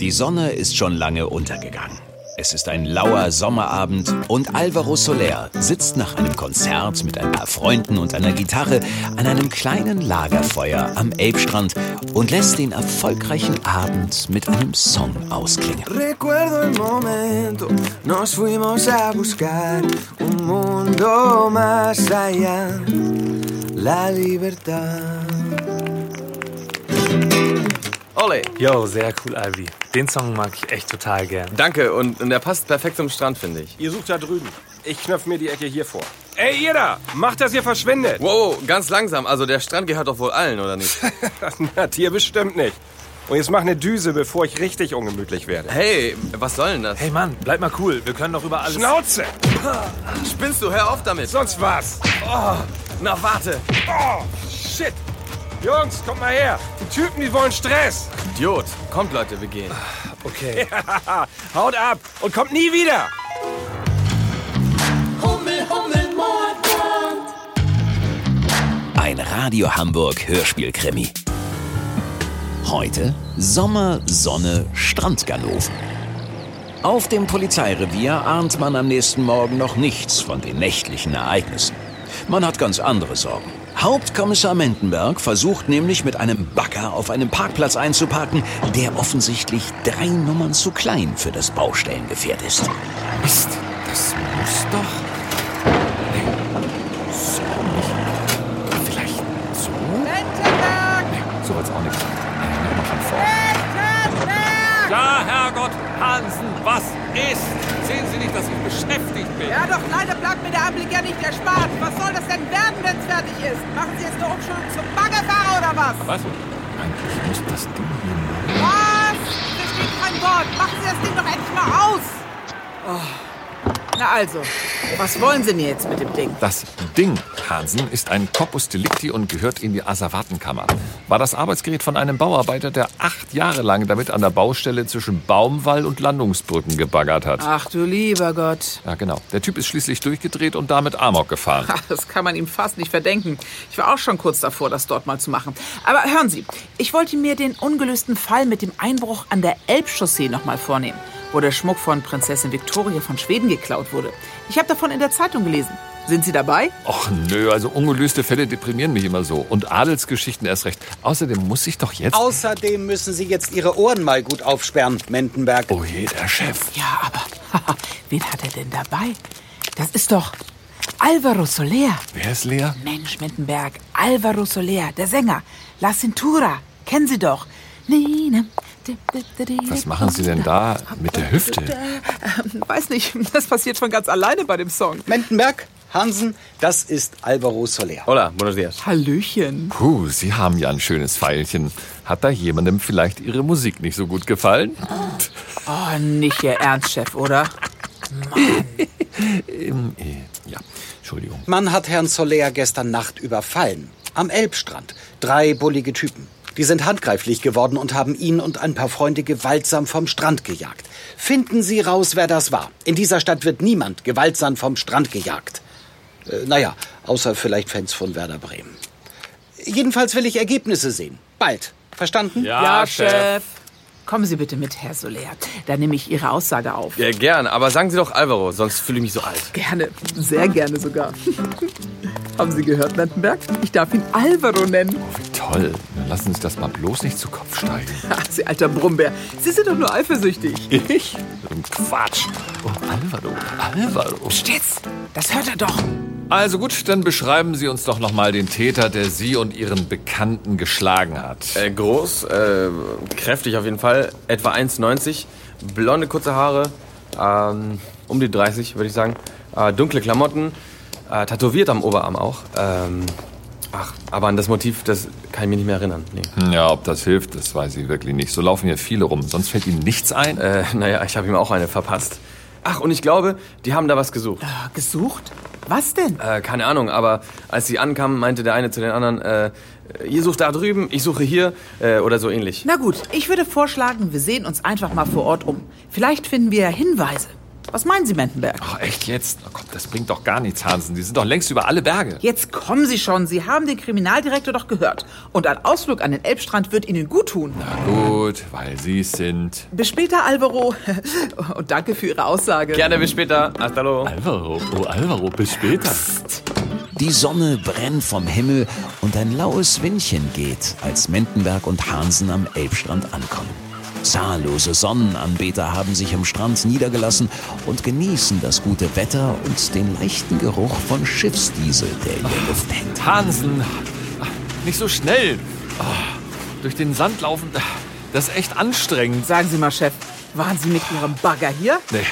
Die Sonne ist schon lange untergegangen. Es ist ein lauer Sommerabend und Alvaro Soler sitzt nach einem Konzert mit ein paar Freunden und einer Gitarre an einem kleinen Lagerfeuer am Elbstrand und lässt den erfolgreichen Abend mit einem Song ausklingen. Recuerdo el momento, nos fuimos a buscar un mundo más allá, la libertad. Ole. Yo, sehr cool, Ivy. Den Song mag ich echt total gern. Danke und, und der passt perfekt zum Strand, finde ich. Ihr sucht da drüben. Ich knöpf mir die Ecke hier vor. Ey, ihr da! Macht, dass ihr verschwindet! Wow, ganz langsam. Also der Strand gehört doch wohl allen, oder nicht? Na, dir bestimmt nicht. Und jetzt mach eine Düse, bevor ich richtig ungemütlich werde. Hey, was soll denn das? Hey Mann, bleib mal cool. Wir können doch über alles... Schnauze! Spinnst du? Hör auf damit. Sonst was! Oh, na warte. Oh, shit! Jungs, kommt mal her! Die Typen, die wollen Stress! Idiot. Kommt, Leute, wir gehen. Okay. Haut ab und kommt nie wieder! Hummel, Hummel, Mordbrand. Ein Radio Hamburg Hörspielkrimi. Heute Sommer, Sonne, Strandganoven. Auf dem Polizeirevier ahnt man am nächsten Morgen noch nichts von den nächtlichen Ereignissen. Man hat ganz andere Sorgen. Hauptkommissar Mendenberg versucht nämlich mit einem Bagger auf einem Parkplatz einzuparken, der offensichtlich drei Nummern zu klein für das Baustellengefährt ist. Mist, das muss doch. Nee, so nicht. Vielleicht so? Menschenberg! Nee, so wird's auch nicht. Nee, nochmal von vorne. Menschenberg! Ja, Herrgott, Hansen, was ist? Sie nicht, dass ich beschäftigt bin? Ja, doch leider bleibt mir der Anblick ja nicht erspart. Was soll das denn werden, wenn es fertig ist? Machen Sie jetzt eine Umschulung zum Baggerfahrer oder was? Was? Eigentlich muss das Ding hier mal. Was? Ich verstehe kein Wort. Machen Sie das Ding doch endlich mal aus. Na also, was wollen Sie denn jetzt mit dem Ding? Das Ding, Hansen, ist ein Corpus Delicti und gehört in die Asservatenkammer. War das Arbeitsgerät von einem Bauarbeiter, der acht Jahre lang damit an der Baustelle zwischen Baumwall und Landungsbrücken gebaggert hat. Ach du lieber Gott. Ja, genau. Der Typ ist schließlich durchgedreht und damit Amok gefahren. Das kann man ihm fast nicht verdenken. Ich war auch schon kurz davor, das dort mal zu machen. Aber hören Sie, ich wollte mir den ungelösten Fall mit dem Einbruch an der Elbchaussee noch mal vornehmen, wo der Schmuck von Prinzessin Victoria von Schweden geklaut wurde. Ich habe davon in der Zeitung gelesen. Sind Sie dabei? Och nö, also ungelöste Fälle deprimieren mich immer so. Und Adelsgeschichten erst recht. Außerdem muss ich doch jetzt... Außerdem müssen Sie jetzt Ihre Ohren mal gut aufsperren, Mendenberg. Oh je, der Chef. Ja, aber wen hat er denn dabei? Das ist doch Alvaro Soler. Wer ist leer? Mensch, Mendenberg, Alvaro Soler, der Sänger. La Cintura, kennen Sie doch. Was machen Sie denn da mit der Hüfte? Ähm, Weiß nicht, das passiert von ganz alleine bei dem Song. Mendenberg, Hansen, das ist Alvaro Soler. Hola, buenos dias. Hallöchen. Puh, Sie haben ja ein schönes Pfeilchen. Hat da jemandem vielleicht Ihre Musik nicht so gut gefallen? Oh, nicht Ihr Ernst, Chef, oder? Ähm, äh, ja, Entschuldigung. Man hat Herrn Soler gestern Nacht überfallen. Am Elbstrand. Drei bullige Typen. Die sind handgreiflich geworden und haben ihn und ein paar Freunde gewaltsam vom Strand gejagt. Finden Sie raus, wer das war. In dieser Stadt wird niemand gewaltsam vom Strand gejagt. Äh, naja, außer vielleicht Fans von Werder Bremen. Jedenfalls will ich Ergebnisse sehen. Bald. Verstanden? Ja, Chef. Kommen Sie bitte mit, Herr Soler. Da nehme ich Ihre Aussage auf. Ja, gern, aber sagen Sie doch Alvaro, sonst fühle ich mich so alt. Gerne, sehr gerne sogar. Haben Sie gehört, Mendenberg? Ich darf ihn Alvaro nennen. Toll. Dann lassen Sie sich das mal bloß nicht zu Kopf steigen. Ach, Sie alter Brummbär. Sie sind doch nur eifersüchtig. Ich? Quatsch. Oh, Alvaro, Alvaro. Psst jetzt, das hört er doch. Also gut, dann beschreiben Sie uns doch noch mal den Täter, der Sie und Ihren Bekannten geschlagen hat. Äh, groß, äh, kräftig auf jeden Fall, etwa 1,90, blonde kurze Haare, ähm, um die 30 würde ich sagen, äh, dunkle Klamotten, äh, tätowiert am Oberarm auch. Ähm, ach, aber an das Motiv, das kann ich mich nicht mehr erinnern. Nee. Ja, ob das hilft, das weiß ich wirklich nicht. So laufen hier viele rum. Sonst fällt Ihnen nichts ein? Äh, naja, ich habe ihm auch eine verpasst. Ach, und ich glaube, die haben da was gesucht. Ah, Gesucht? Was denn? Äh, keine Ahnung, aber als sie ankamen, meinte der eine zu den anderen, äh, ihr sucht da drüben, ich suche hier äh, oder so ähnlich. Na gut, ich würde vorschlagen, wir sehen uns einfach mal vor Ort um. Vielleicht finden wir Hinweise. Was meinen Sie, Mendenberg? Ach, echt jetzt? Oh Gott, das bringt doch gar nichts, Hansen. Die sind doch längst über alle Berge. Jetzt kommen Sie schon. Sie haben den Kriminaldirektor doch gehört. Und ein Ausflug an den Elbstrand wird Ihnen gut tun. Na gut, weil Sie es sind. Bis später, Alvaro. Und danke für Ihre Aussage. Gerne, bis später. Hasta luego. Alvaro, oh Alvaro, bis später. Die Sonne brennt vom Himmel und ein laues Windchen geht, als Mendenberg und Hansen am Elbstrand ankommen. Zahllose Sonnenanbeter haben sich am Strand niedergelassen und genießen das gute Wetter und den leichten Geruch von Schiffsdiesel, der in der Luft hängt. Hansen, nicht so schnell. Ah, durch den Sand laufen, das ist echt anstrengend. Sagen Sie mal, Chef, waren Sie mit Ihrem Bagger hier? Nee.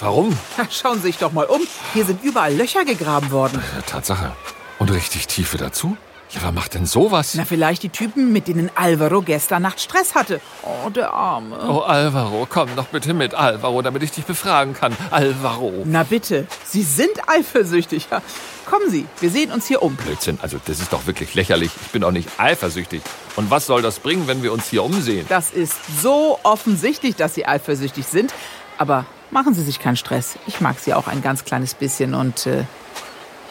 Warum? Schauen Sie sich doch mal um. Hier sind überall Löcher gegraben worden. Tatsache. Und richtig Tiefe dazu? Ja, wer macht denn sowas? Na, vielleicht die Typen, mit denen Alvaro gestern Nacht Stress hatte. Oh, der Arme. Oh, Alvaro, komm doch bitte mit, Alvaro, damit ich dich befragen kann. Alvaro. Na bitte, Sie sind eifersüchtig. Ja. Kommen Sie, wir sehen uns hier um. Blödsinn, also das ist doch wirklich lächerlich. Ich bin doch nicht eifersüchtig. Und was soll das bringen, wenn wir uns hier umsehen? Das ist so offensichtlich, dass Sie eifersüchtig sind. Aber machen Sie sich keinen Stress. Ich mag Sie auch ein ganz kleines bisschen und... Äh,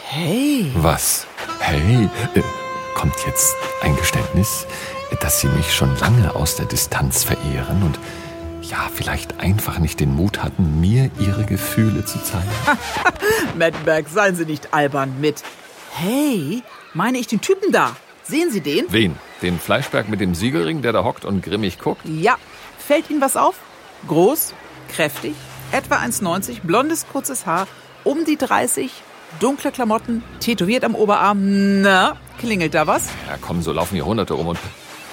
hey, Was? Hey, äh, kommt jetzt ein Geständnis, dass Sie mich schon lange aus der Distanz verehren und ja, vielleicht einfach nicht den Mut hatten, mir Ihre Gefühle zu zeigen? Mettenberg, seien Sie nicht albern mit... Hey, meine ich den Typen da? Sehen Sie den? Wen? Den Fleischberg mit dem Siegelring, der da hockt und grimmig guckt? Ja. Fällt Ihnen was auf? Groß, kräftig, etwa 1,90, blondes, kurzes Haar, um die 30, dunkle Klamotten, tätowiert am Oberarm. Na, klingelt da was? Ja, komm, so laufen hier Hunderte rum und...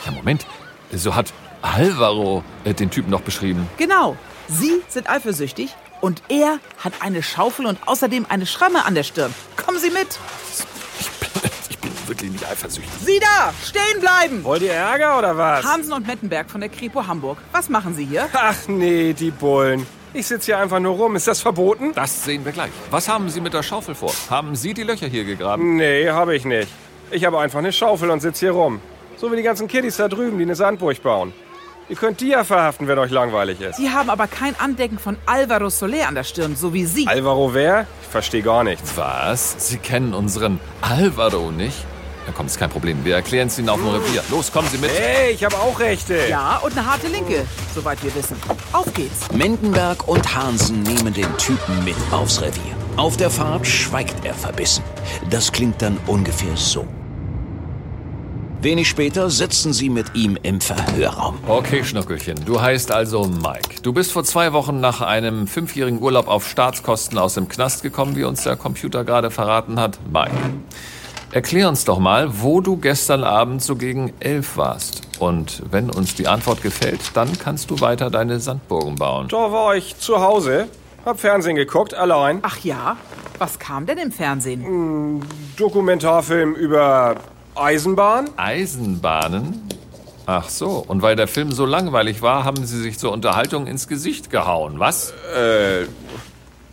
Ja, Moment, so hat Alvaro äh, den Typen noch beschrieben. Genau. Sie sind eifersüchtig und er hat eine Schaufel und außerdem eine Schramme an der Stirn. Kommen Sie mit. Ich bin, ich bin wirklich nicht eifersüchtig. Sie da, stehen bleiben. Wollt ihr Ärger oder was? Hansen und Mettenberg von der Kripo Hamburg. Was machen Sie hier? Ach nee, die Bullen. Ich sitze hier einfach nur rum. Ist das verboten? Das sehen wir gleich. Was haben Sie mit der Schaufel vor? Haben Sie die Löcher hier gegraben? Nee, habe ich nicht. Ich habe einfach eine Schaufel und sitze hier rum. So wie die ganzen Kiddies da drüben, die eine Sandburg bauen. Ihr könnt die ja verhaften, wenn euch langweilig ist. Sie haben aber kein Andenken von Alvaro Soler an der Stirn, so wie Sie. Alvaro wer? Ich verstehe gar nichts. Was? Sie kennen unseren Alvaro nicht? Na komm, ist kein Problem. Wir erklären es Ihnen auf dem Revier. Los, kommen Sie mit. Hey, ich habe auch Rechte. ja, und eine harte Linke, soweit wir wissen. Auf geht's. Mendenberg und Hansen nehmen den Typen mit aufs Revier. Auf der Fahrt schweigt er verbissen. Das klingt dann ungefähr so. Wenig später sitzen sie mit ihm im Verhörraum. Okay, Schnuckelchen. Du heißt also Mike. Du bist vor zwei Wochen nach einem fünfjährigen Urlaub auf Staatskosten aus dem Knast gekommen, wie uns der Computer gerade verraten hat. Mike. Erklär uns doch mal, wo du gestern Abend so gegen elf warst. Und wenn uns die Antwort gefällt, dann kannst du weiter deine Sandburgen bauen. Da war ich zu Hause, hab Fernsehen geguckt, allein. Ach ja, was kam denn im Fernsehen? Dokumentarfilm über Eisenbahn. Eisenbahnen? Ach so, und weil der Film so langweilig war, haben sie sich zur Unterhaltung ins Gesicht gehauen, was?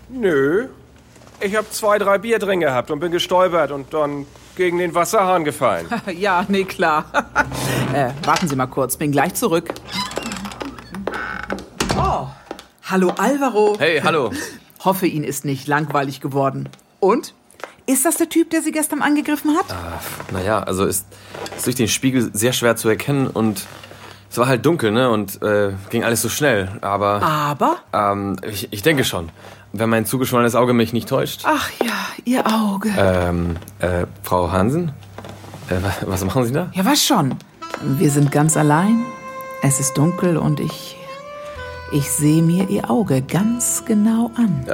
Nö. Ich hab zwei, drei Bier drin gehabt und bin gestolpert und dann gegen den Wasserhahn gefallen. Ja, nee, klar. äh, warten Sie mal kurz, bin gleich zurück. Oh, hallo Alvaro. Hey, hallo. Hoffe, Ihnen ist nicht langweilig geworden. Und? Ist das der Typ, der Sie gestern angegriffen hat? Naja, also ist, ist durch den Spiegel sehr schwer zu erkennen und es war halt dunkel, ne? Und äh, ging alles so schnell. Aber Aber? ähm, ich, ich denke schon, wenn mein zugeschwollenes Auge mich nicht täuscht. Ach ja, Ihr Auge. Ähm, äh, Frau Hansen? Äh, wa- was machen Sie da? Ja, was schon? Wir sind ganz allein. Es ist dunkel und ich. Ich sehe mir Ihr Auge ganz genau an.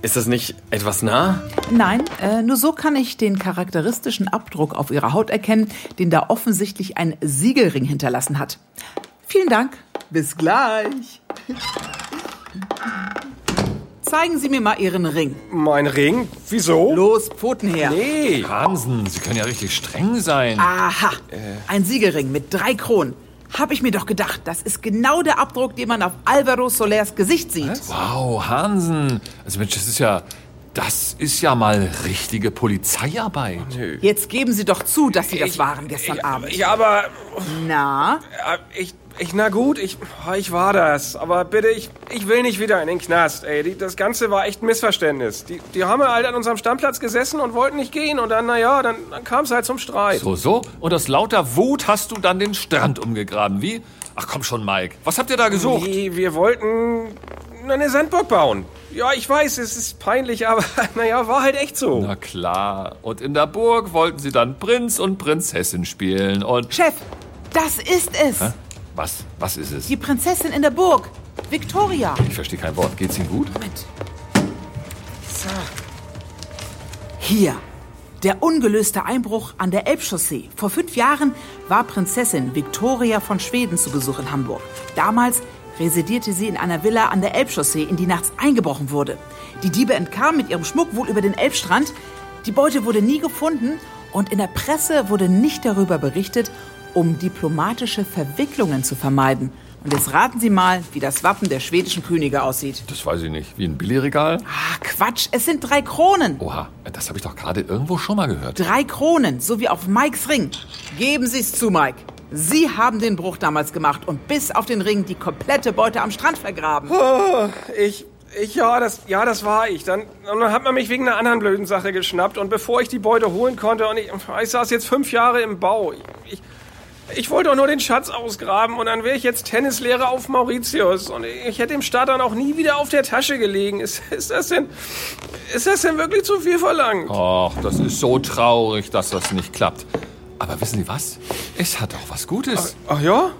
Ist das nicht etwas nah? Nein, äh, nur so kann ich den charakteristischen Abdruck auf Ihrer Haut erkennen, den da offensichtlich ein Siegelring hinterlassen hat. Vielen Dank. Bis gleich. Zeigen Sie mir mal Ihren Ring. Mein Ring? Wieso? Los, Pfoten her. Nee. Hansen, Sie können ja richtig streng sein. Aha, ein Siegelring mit drei Kronen. Hab ich mir doch gedacht, das ist genau der Abdruck, den man auf Alvaro Solers Gesicht sieht. Wow, Hansen. Also Mensch, das ist ja Das ist ja mal richtige Polizeiarbeit. Jetzt geben Sie doch zu, dass Sie das waren gestern Abend. Ja, aber Na? Ich, ich, na gut, ich, ich war das. Aber bitte, ich, ich will nicht wieder in den Knast, ey. Die, das Ganze war echt ein Missverständnis. Die, die haben halt an unserem Stammplatz gesessen und wollten nicht gehen. Und dann, naja, dann, dann kam es halt zum Streit. So, so. Und aus lauter Wut hast du dann den Strand umgegraben. Wie? Ach komm schon, Mike. Was habt ihr da gesucht? Nee, wir wollten eine Sandburg bauen. Ja, ich weiß, es ist peinlich, aber naja, war halt echt so. Na klar. Und in der Burg wollten sie dann Prinz und Prinzessin spielen. Und. Chef, das ist es. Hä? Was? Was ist es? Die Prinzessin in der Burg. Victoria. Ich verstehe kein Wort. Geht's Ihnen gut? Moment. So. Hier. Der ungelöste Einbruch an der Elbchaussee. Vor fünf Jahren war Prinzessin Victoria von Schweden zu Besuch in Hamburg. Damals residierte sie in einer Villa an der Elbchaussee, in die nachts eingebrochen wurde. Die Diebe entkamen mit ihrem Schmuck wohl über den Elbstrand. Die Beute wurde nie gefunden und in der Presse wurde nicht darüber berichtet, um diplomatische Verwicklungen zu vermeiden. Und jetzt raten Sie mal, wie das Wappen der schwedischen Könige aussieht. Das weiß ich nicht. Wie ein Billigregal? Ah, Quatsch, es sind drei Kronen. Oha, das habe ich doch gerade irgendwo schon mal gehört. Drei Kronen, so wie auf Mikes Ring. Geben Sie es zu, Mike. Sie haben den Bruch damals gemacht und bis auf den Ring die komplette Beute am Strand vergraben. Oh, ich, ich, ja, das, ja, das war ich. Dann, und dann hat man mich wegen einer anderen blöden Sache geschnappt. Und bevor ich die Beute holen konnte, und ich, ich saß jetzt fünf Jahre im Bau. Ich, ich, ich wollte doch nur den Schatz ausgraben und dann wäre ich jetzt Tennislehrer auf Mauritius. Und ich hätte dem Staat dann auch nie wieder auf der Tasche gelegen. Ist, ist das denn, ist das denn wirklich zu viel verlangt? Och, das ist so traurig, dass das nicht klappt. Aber wissen Sie was? Es hat auch was Gutes. Ach ja?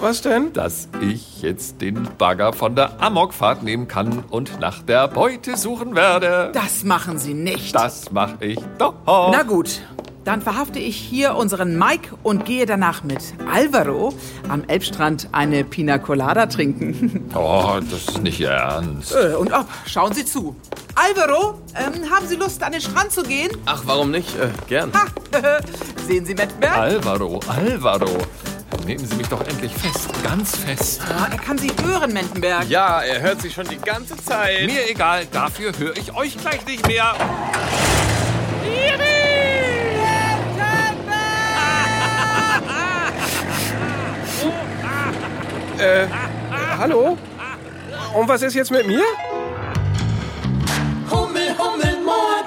Was denn? Dass ich jetzt den Bagger von der Amokfahrt nehmen kann und nach der Beute suchen werde. Das machen Sie nicht. Das mache ich doch. Na gut, dann verhafte ich hier unseren Mike und gehe danach mit Alvaro am Elbstrand eine Pina Colada trinken. Oh, das ist nicht Ihr Ernst. Äh, und ob, schauen Sie zu. Alvaro, ähm, haben Sie Lust, an den Strand zu gehen? Ach, warum nicht? Äh, gern. Ha, sehen Sie Mettberg? Alvaro, Alvaro. Nehmen Sie mich doch endlich fest, ganz fest. Ah, er kann Sie hören, Mendenberg. Ja, er hört sich schon die ganze Zeit. Mir egal, dafür höre ich euch gleich nicht mehr. Äh, hallo? Und was ist jetzt mit mir? Hummel, Hummel, Mord,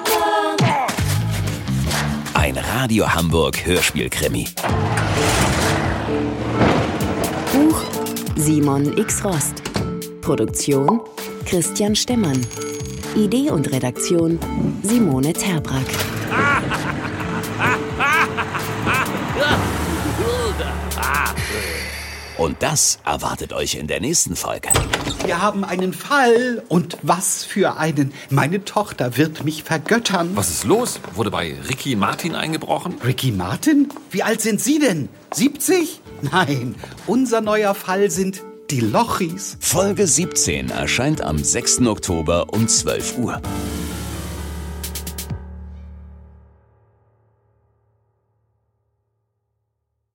Ein Radio Hamburg Hörspielkrimi. Buch Simon X. Rost. Produktion Christian Stemmann. Idee und Redaktion Simone Terbrack. Und das erwartet euch in der nächsten Folge. Wir haben einen Fall. Und was für einen. Meine Tochter wird mich vergöttern. Was ist los? Wurde bei Ricky Martin eingebrochen? Ricky Martin? Wie alt sind Sie denn? 70? Nein, unser neuer Fall sind die Lochis. Folge 17 erscheint am 6. Oktober um 12 Uhr.